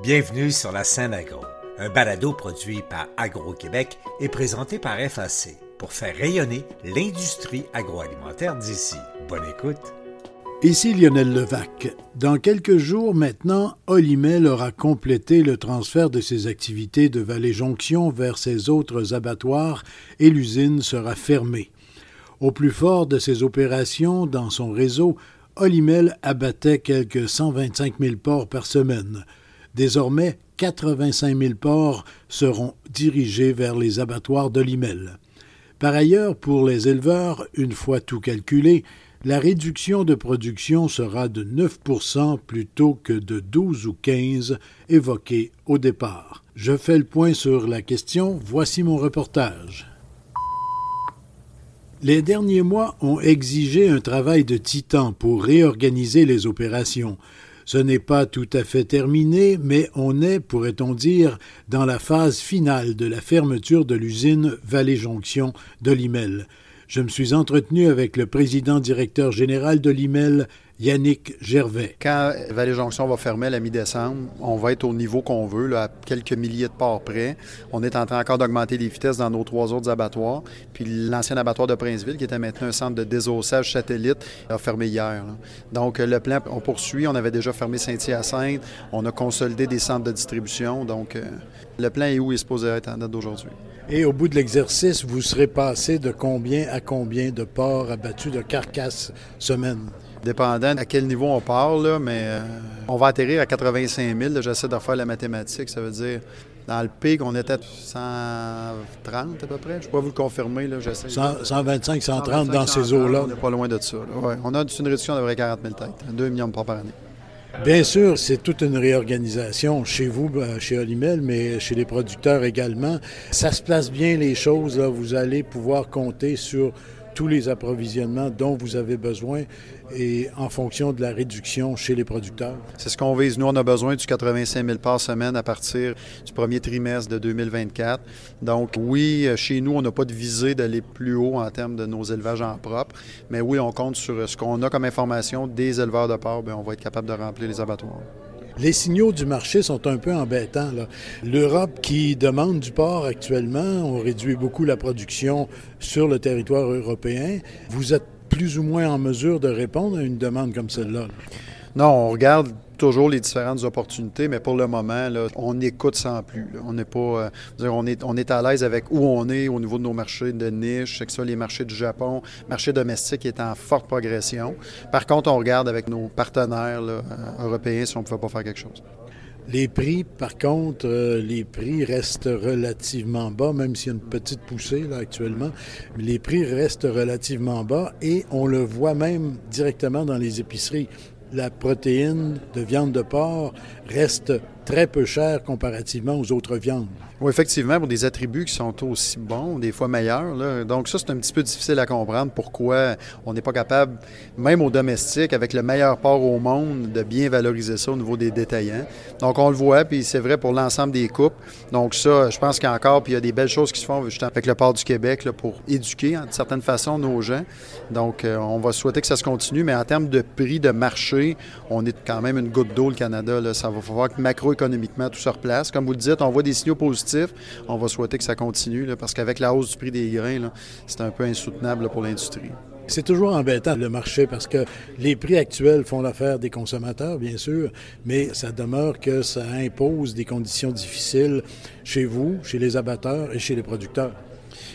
Bienvenue sur la scène agro, un balado produit par Agro-Québec et présenté par FAC pour faire rayonner l'industrie agroalimentaire d'ici. Bonne écoute. Ici Lionel Levac. Dans quelques jours maintenant, Olimel aura complété le transfert de ses activités de Vallée-Jonction vers ses autres abattoirs et l'usine sera fermée. Au plus fort de ses opérations dans son réseau, Olimel abattait quelques 125 000 porcs par semaine. Désormais, 85 000 porcs seront dirigés vers les abattoirs de Limel. Par ailleurs, pour les éleveurs, une fois tout calculé, la réduction de production sera de 9% plutôt que de 12 ou 15 évoqués au départ. Je fais le point sur la question, voici mon reportage. Les derniers mois ont exigé un travail de titan pour réorganiser les opérations. Ce n'est pas tout à fait terminé, mais on est, pourrait-on dire, dans la phase finale de la fermeture de l'usine Vallée-Jonction de Limel. Je me suis entretenu avec le président directeur général de Limel, Yannick Gervais. Quand Vallée Jonction va fermer à la mi-décembre, on va être au niveau qu'on veut, là, à quelques milliers de parts près. On est en train encore d'augmenter les vitesses dans nos trois autres abattoirs. Puis l'ancien abattoir de Princeville, qui était maintenant un centre de désossage satellite, a fermé hier. Donc le plan, on poursuit. On avait déjà fermé Saint-Hyacinthe. On a consolidé des centres de distribution. Donc euh, le plan est où il est supposé être en date d'aujourd'hui. Et au bout de l'exercice, vous serez passé de combien à combien de porcs abattus de carcasses semaine? Dépendant à quel niveau on parle, mais euh, on va atterrir à 85 000. J'essaie de refaire la mathématique. Ça veut dire, dans le pic, on était à 130 à peu près. Je ne peux pas vous le confirmer. Là, 125, 130 dans ces eaux-là. On n'est pas loin de ça. On a une réduction d'à peu près 40 000 têtes, 2 millions de par année. Bien sûr, c'est toute une réorganisation chez vous, ben, chez Olimel, mais chez les producteurs également. Ça se place bien les choses. Là. Vous allez pouvoir compter sur tous les approvisionnements dont vous avez besoin et en fonction de la réduction chez les producteurs? C'est ce qu'on vise. Nous, on a besoin du 85 000 par semaine à partir du premier trimestre de 2024. Donc, oui, chez nous, on n'a pas de visée d'aller plus haut en termes de nos élevages en propre, mais oui, on compte sur ce qu'on a comme information des éleveurs de porc. Bien, on va être capable de remplir les abattoirs. Les signaux du marché sont un peu embêtants. L'Europe qui demande du porc actuellement, on réduit beaucoup la production sur le territoire européen. Vous êtes plus ou moins en mesure de répondre à une demande comme celle-là? Non, on regarde toujours les différentes opportunités, mais pour le moment, on écoute sans plus. On n'est pas, euh, on est, on est à l'aise avec où on est au niveau de nos marchés de niche, que soit les marchés du Japon, marché domestique est en forte progression. Par contre, on regarde avec nos partenaires euh, européens si on ne pouvait pas faire quelque chose. Les prix, par contre, euh, les prix restent relativement bas, même s'il y a une petite poussée actuellement. Les prix restent relativement bas et on le voit même directement dans les épiceries la protéine de viande de porc reste très peu chère comparativement aux autres viandes. Oui, effectivement, pour des attributs qui sont aussi bons, des fois meilleurs. Donc ça, c'est un petit peu difficile à comprendre pourquoi on n'est pas capable, même au domestique, avec le meilleur porc au monde, de bien valoriser ça au niveau des détaillants. Donc on le voit, puis c'est vrai pour l'ensemble des coupes. Donc ça, je pense qu'encore, puis il y a des belles choses qui se font justement avec le port du Québec là, pour éduquer, de certaine façon, nos gens. Donc euh, on va souhaiter que ça se continue, mais en termes de prix de marché, on est quand même une goutte d'eau, le Canada. Là. Ça va falloir que macroéconomiquement tout se replace. Comme vous le dites, on voit des signaux positifs on va souhaiter que ça continue parce qu'avec la hausse du prix des grains, c'est un peu insoutenable pour l'industrie. C'est toujours embêtant le marché parce que les prix actuels font l'affaire des consommateurs, bien sûr, mais ça demeure que ça impose des conditions difficiles chez vous, chez les abatteurs et chez les producteurs.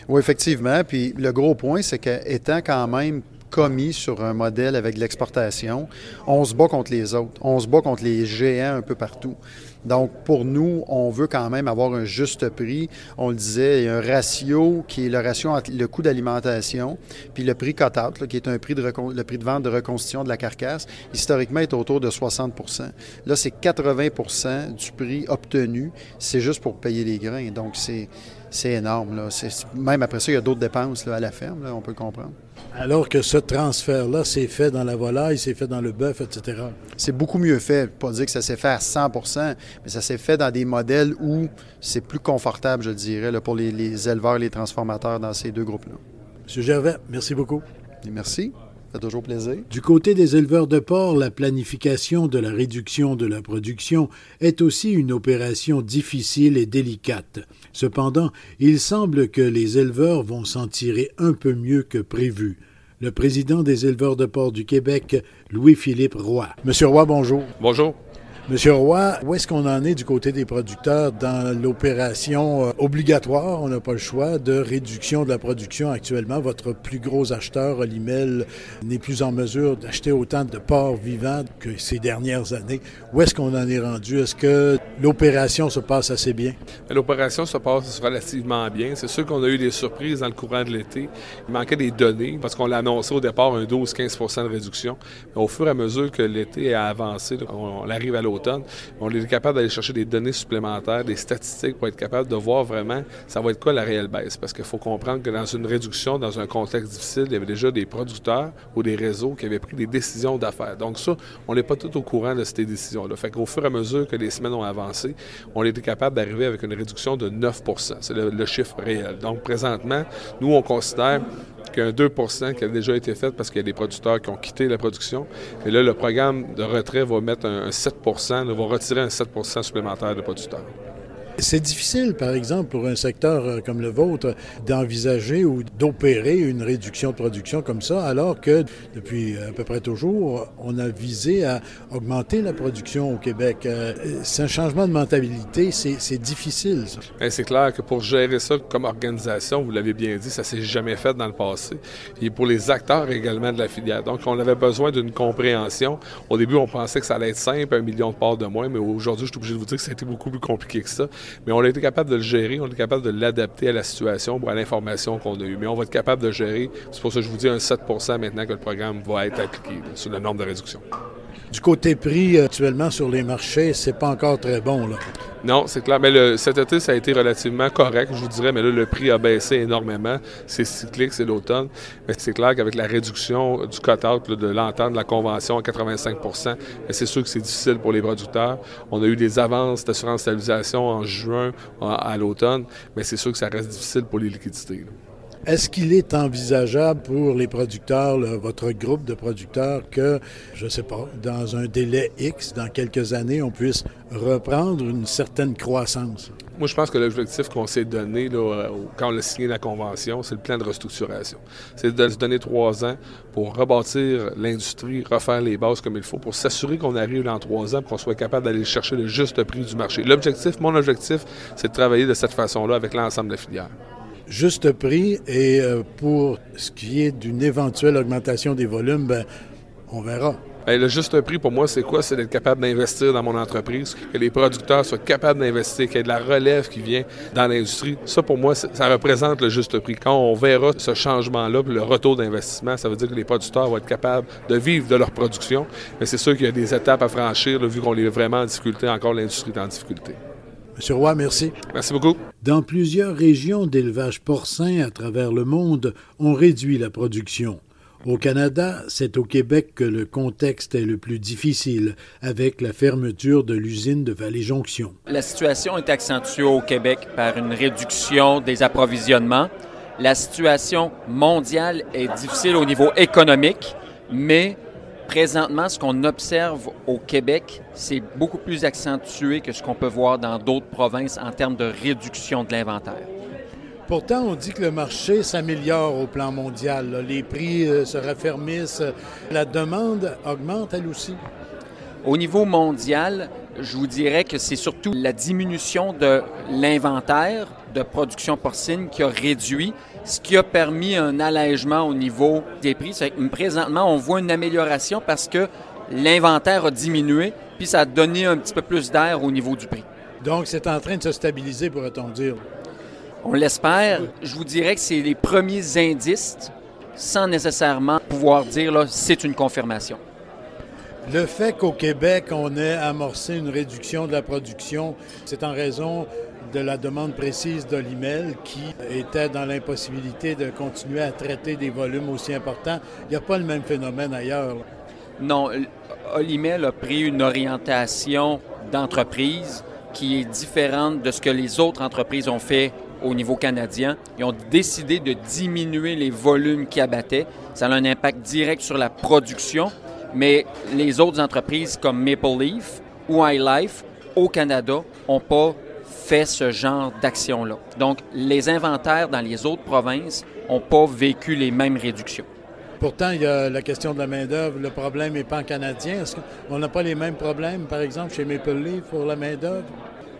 Oui, effectivement. Puis le gros point, c'est qu'étant quand même commis sur un modèle avec l'exportation, on se bat contre les autres. On se bat contre les géants un peu partout. Donc, pour nous, on veut quand même avoir un juste prix. On le disait, il y a un ratio qui est le ratio entre le coût d'alimentation puis le prix cut-out, qui est un prix de le prix de vente de reconstitution de la carcasse. Historiquement, est autour de 60% Là, c'est 80% du prix obtenu. C'est juste pour payer les grains. Donc, c'est énorme. Même après ça, il y a d'autres dépenses à la ferme, on peut comprendre. Alors que ce transfert-là, c'est fait dans la volaille, c'est fait dans le bœuf, etc. C'est beaucoup mieux fait. Pas dire que ça s'est fait à 100% mais ça s'est fait dans des modèles où c'est plus confortable, je dirais, pour les, éleveurs et les transformateurs dans ces deux groupes-là. M. Gervais, merci beaucoup. merci. Fait toujours plaisir? Du côté des éleveurs de porc, la planification de la réduction de la production est aussi une opération difficile et délicate. Cependant, il semble que les éleveurs vont s'en tirer un peu mieux que prévu. Le président des éleveurs de porc du Québec, Louis-Philippe Roy. Monsieur Roy, bonjour. Bonjour. Monsieur Roy, où est-ce qu'on en est du côté des producteurs dans l'opération euh, obligatoire, on n'a pas le choix, de réduction de la production actuellement? Votre plus gros acheteur, Olimel, n'est plus en mesure d'acheter autant de porcs vivants que ces dernières années. Où est-ce qu'on en est rendu? Est-ce que l'opération se passe assez bien? L'opération se passe relativement bien. C'est sûr qu'on a eu des surprises dans le courant de l'été. Il manquait des données parce qu'on l'a annoncé au départ un 12-15% de réduction. Mais au fur et à mesure que l'été a avancé, on arrive à l'automne on est capable d'aller chercher des données supplémentaires, des statistiques pour être capable de voir vraiment ça va être quoi la réelle baisse. Parce qu'il faut comprendre que dans une réduction, dans un contexte difficile, il y avait déjà des producteurs ou des réseaux qui avaient pris des décisions d'affaires. Donc ça, on n'est pas tout au courant de ces décisions-là. Fait qu'au fur et à mesure que les semaines ont avancé, on était capable d'arriver avec une réduction de 9% C'est le chiffre réel. Donc présentement, nous, on considère qu'un 2% qui a déjà été fait parce qu'il y a des producteurs qui ont quitté la production. Et là, le programme de retrait va mettre un, 7 va retirer un 7% supplémentaire de producteurs. C'est difficile, par exemple, pour un secteur euh, comme le vôtre, d'envisager ou d'opérer une réduction de production comme ça, alors que depuis à peu près toujours, on a visé à augmenter la production au Québec. Euh, c'est un changement de mentalité, c'est difficile. Ben, c'est clair que pour gérer ça comme organisation, vous l'avez bien dit, ça s'est jamais fait dans le passé. Et pour les acteurs également de la filière. Donc, on avait besoin d'une compréhension. Au début, on pensait que ça allait être simple, un million de parts de moins, mais aujourd'hui, je suis obligé de vous dire que ça a été beaucoup plus compliqué que ça. Mais on a été capable de le gérer, on est capable de l'adapter à la situation à l'information qu'on a eue. Mais on va être capable de gérer. C'est pour ça que je vous dis un 7% maintenant que le programme va être appliqué sur la norme de réduction. Du côté prix, actuellement sur les marchés, c'est pas encore très bon. Là. Non, c'est clair. Mais le, cet été, ça a été relativement correct, je vous dirais. Mais là, le prix a baissé énormément. C'est cyclique, c'est l'automne. Mais c'est clair qu'avec la réduction du cut-out de l'entente de la convention à 85% c'est sûr que c'est difficile pour les producteurs. On a eu des avances d'assurance stabilisation en juin, à, l'automne. Mais c'est sûr que ça reste difficile pour les liquidités. Est-ce qu'il est envisageable pour les producteurs, votre groupe de producteurs, que, je ne sais pas, dans un délai X, dans quelques années, on puisse reprendre une certaine croissance? Moi, je pense que l'objectif qu'on s'est donné là, quand on a signé la convention, c'est le plan de restructuration. C'est de se donner trois ans pour rebâtir l'industrie, refaire les bases comme il faut, pour s'assurer qu'on arrive dans trois ans, qu'on soit capable d'aller chercher le juste prix du marché. L'objectif, mon objectif, c'est de travailler de cette façon-là avec l'ensemble de la filière juste prix et euh, pour ce qui est d'une éventuelle augmentation des volumes, ben, on verra. le juste prix pour moi, c'est quoi? C'est d'être capable d'investir dans mon entreprise, que les producteurs soient capables d'investir, qu'il y ait de la relève qui vient dans l'industrie. Ça, pour moi, ça représente le juste prix. Quand on verra ce changement-là, le retour d'investissement, ça veut dire que les producteurs vont être capables de vivre de leur production. Mais c'est sûr qu'il y a des étapes à franchir, vu qu'on est vraiment en difficulté, encore l'industrie est en difficulté. Monsieur Roy, merci. Merci beaucoup. Dans plusieurs régions d'élevage porcin à travers le monde, on réduit la production. Au Canada, c'est au Québec que le contexte est le plus difficile, avec la fermeture de l'usine de Vallée-Jonction. La situation est accentuée au Québec par une réduction des approvisionnements. La situation mondiale est difficile au niveau économique, mais Présentement, ce qu'on observe au Québec, c'est beaucoup plus accentué que ce qu'on peut voir dans d'autres provinces en termes de réduction de l'inventaire. Pourtant, on dit que le marché s'améliore au plan mondial. Les prix euh, se raffermissent. La demande augmente elle aussi. Au niveau mondial, je vous dirais que c'est surtout la diminution de l'inventaire de production porcine qui a réduit ce qui a permis un allègement au niveau des prix. présentement, on voit une amélioration parce que l'inventaire a diminué, puis ça a donné un petit peu plus d'air au niveau du prix. Donc, c'est en train de se stabiliser, pourrait-on dire? On l'espère. Je vous dirais que c'est les premiers indices, sans nécessairement pouvoir dire là, c'est une confirmation. Le fait qu'au Québec, on ait amorcé une réduction de la production, c'est en raison de la demande précise d'Olimel qui était dans l'impossibilité de continuer à traiter des volumes aussi importants. Il n'y a pas le même phénomène ailleurs. Non, Olimel a pris une orientation d'entreprise qui est différente de ce que les autres entreprises ont fait au niveau canadien. Ils ont décidé de diminuer les volumes qu'ils abattaient. Ça a un impact direct sur la production, mais les autres entreprises comme Maple Leaf ou iLife au Canada n'ont pas fait ce genre d'action-là. Donc, les inventaires dans les autres provinces n'ont pas vécu les mêmes réductions. Pourtant, il y a la question de la main-d'œuvre. Le problème n'est pas canadien. Est-ce qu'on n'a pas les mêmes problèmes, par exemple, chez Maple Leaf pour la main-d'œuvre?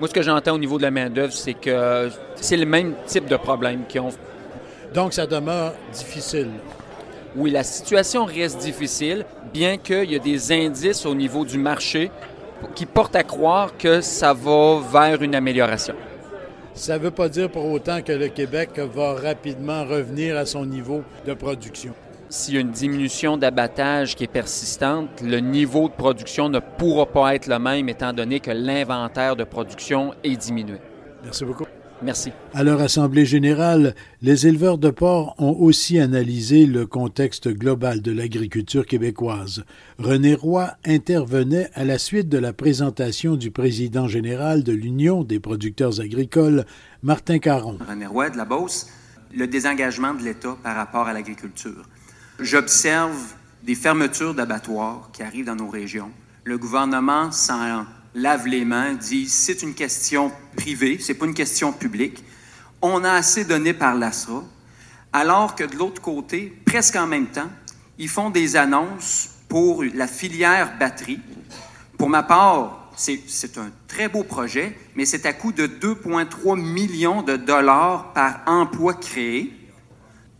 Moi, ce que j'entends au niveau de la main-d'œuvre, c'est que c'est le même type de problème qu'ils ont. Donc, ça demeure difficile. Oui, la situation reste difficile, bien qu'il y ait des indices au niveau du marché qui portent à croire que ça va vers une amélioration. Ça ne veut pas dire pour autant que le Québec va rapidement revenir à son niveau de production. S'il y a une diminution d'abattage qui est persistante, le niveau de production ne pourra pas être le même étant donné que l'inventaire de production est diminué. Merci beaucoup. Merci. À leur Assemblée générale, les éleveurs de porc ont aussi analysé le contexte global de l'agriculture québécoise. René Roy intervenait à la suite de la présentation du président général de l'Union des producteurs agricoles, Martin Caron. René Roy de la Beauce, le désengagement de l'État par rapport à l'agriculture. J'observe des fermetures d'abattoirs qui arrivent dans nos régions. Le gouvernement s'en lave les mains, dit c'est une question privée, c'est pas une question publique. On a assez donné par l'ASRA, alors que de l'autre côté, presque en même temps, ils font des annonces pour la filière batterie. Pour ma part, c'est un très beau projet, mais c'est à coût de 2,3 millions de dollars par emploi créé.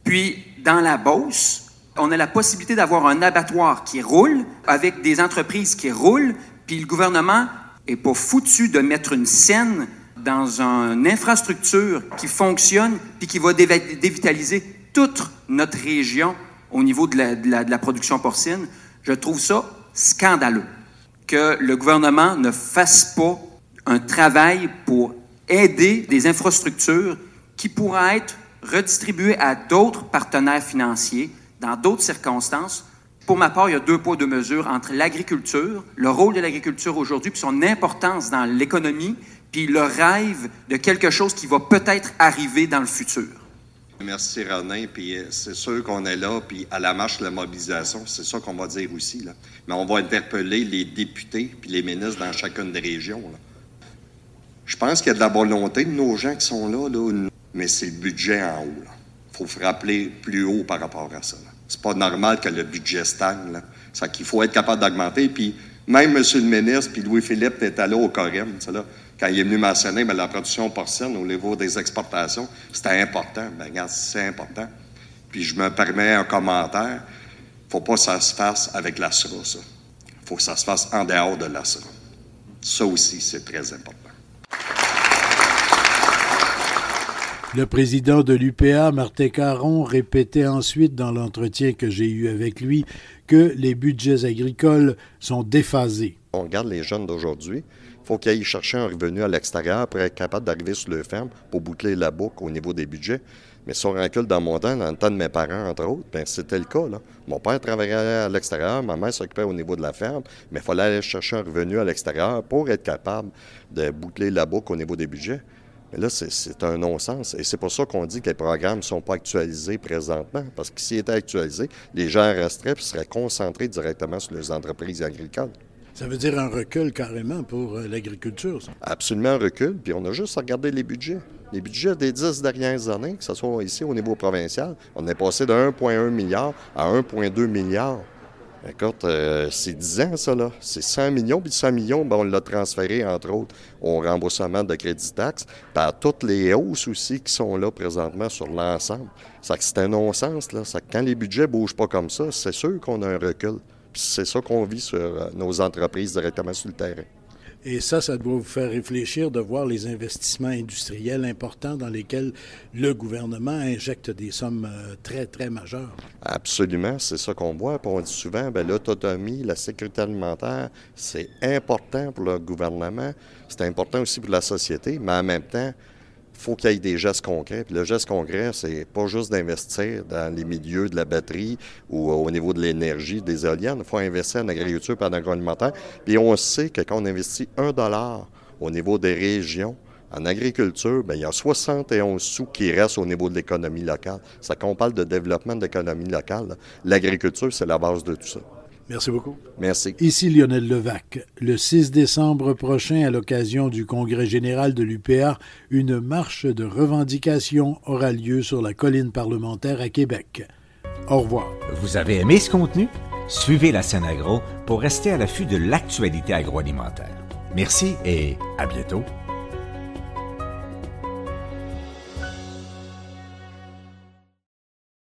Puis, dans la Beauce, on a la possibilité d'avoir un abattoir qui roule avec des entreprises qui roulent, puis le gouvernement est pas foutu de mettre une scène dans une infrastructure qui fonctionne puis qui va dévitaliser toute notre région au niveau de la, de la production porcine. Je trouve ça scandaleux que le gouvernement ne fasse pas un travail pour aider des infrastructures qui pourraient être redistribuées à d'autres partenaires financiers dans d'autres circonstances. Pour ma part, il y a deux poids, deux mesures entre l'agriculture, le rôle de l'agriculture aujourd'hui, puis son importance dans l'économie, puis le rêve de quelque chose qui va peut-être arriver dans le futur. Merci René, puis euh, c'est sûr qu'on est là, puis à la marche de la mobilisation, c'est ça qu'on va dire aussi. Mais on va interpeller les députés puis les ministres dans chacune des régions. Je pense qu'il y a de la volonté de nos gens qui sont là, là mais c'est le budget en haut. Faut frapper plus haut par rapport à ça. C'est pas normal que le budget stagne. C'est qu'il faut être capable d'augmenter. Puis même M. le ministre, puis Louis-Philippe était là au Corem, là, quand il est venu mentionner ben, la production porcine au niveau des exportations, c'était important. Ben, regarde, c'est important. Puis je me permets un commentaire. faut pas que ça se fasse avec la ça. faut que ça se fasse en dehors de la Ça aussi, c'est très important. Le président de l'UPA, Martin Caron, répétait ensuite dans l'entretien que j'ai eu avec lui que les budgets agricoles sont déphasés. On regarde les jeunes d'aujourd'hui. Il faut qu'ils aillent chercher un revenu à l'extérieur pour être capable d'arriver sur le ferme pour boucler la boucle au niveau des budgets. Mais si on recule dans mon temps, dans le temps de mes parents, entre autres, ben c'était le cas. Mon père travaillait à l'extérieur, ma mère s'occupait au niveau de la ferme, mais il fallait aller chercher un revenu à l'extérieur pour être capable de boucler la boucle au niveau des budgets. Mais là, c'est un non-sens. Et c'est pour ça qu'on dit que les programmes ne sont pas actualisés présentement. Parce que s'ils étaient actualisés, les gens resteraient et seraient concentrés directement sur les entreprises agricoles. Ça veut dire un recul carrément pour euh, l'agriculture, Absolument un recul. Puis on a juste à regarder les budgets. Les budgets des dix dernières années, que ce soit ici au niveau provincial, on est passé de 1,1 milliard à 1,2 milliard. Écoute, euh, c'est 10 ans, ça, là. C'est 100 millions, puis 100 millions, ben, on l'a transféré, entre autres, au remboursement de crédit taxe, par toutes les hausses aussi qui sont là présentement sur l'ensemble. Ça c'est un non-sens, là. Ça quand les budgets bougent pas comme ça, c'est sûr qu'on a un recul. C'est ça qu'on vit sur euh, nos entreprises directement sur le terrain. Et ça, ça doit vous faire réfléchir de voir les investissements industriels importants dans lesquels le gouvernement injecte des sommes euh, très, très majeures. Absolument, c'est ça qu'on voit. on dit souvent, ben, l'autonomie, la sécurité alimentaire, c'est important pour le gouvernement, c'est important aussi pour la société, mais en même temps, faut qu'il y ait des gestes concrets. Puis le geste concret, c'est pas juste d'investir dans les milieux de la batterie ou au niveau de l'énergie, des éoliennes. Il faut investir en agriculture et en agroalimentaire. Puis on sait que quand on investit un dollar au niveau des régions En agriculture, bien, il y a 71 sous qui restent au niveau de l'économie locale. Ça qu'on parle de développement de l'économie locale, l'agriculture, c'est la base de tout ça. Merci beaucoup. Merci. Ici Lionel Levac. Le 6 décembre prochain, à l'occasion du Congrès général de l'UPA, une marche de revendication aura lieu sur la colline parlementaire à Québec. Au revoir. Vous avez aimé ce contenu? Suivez la scène agro pour rester à l'affût de l'actualité agroalimentaire. Merci et à bientôt.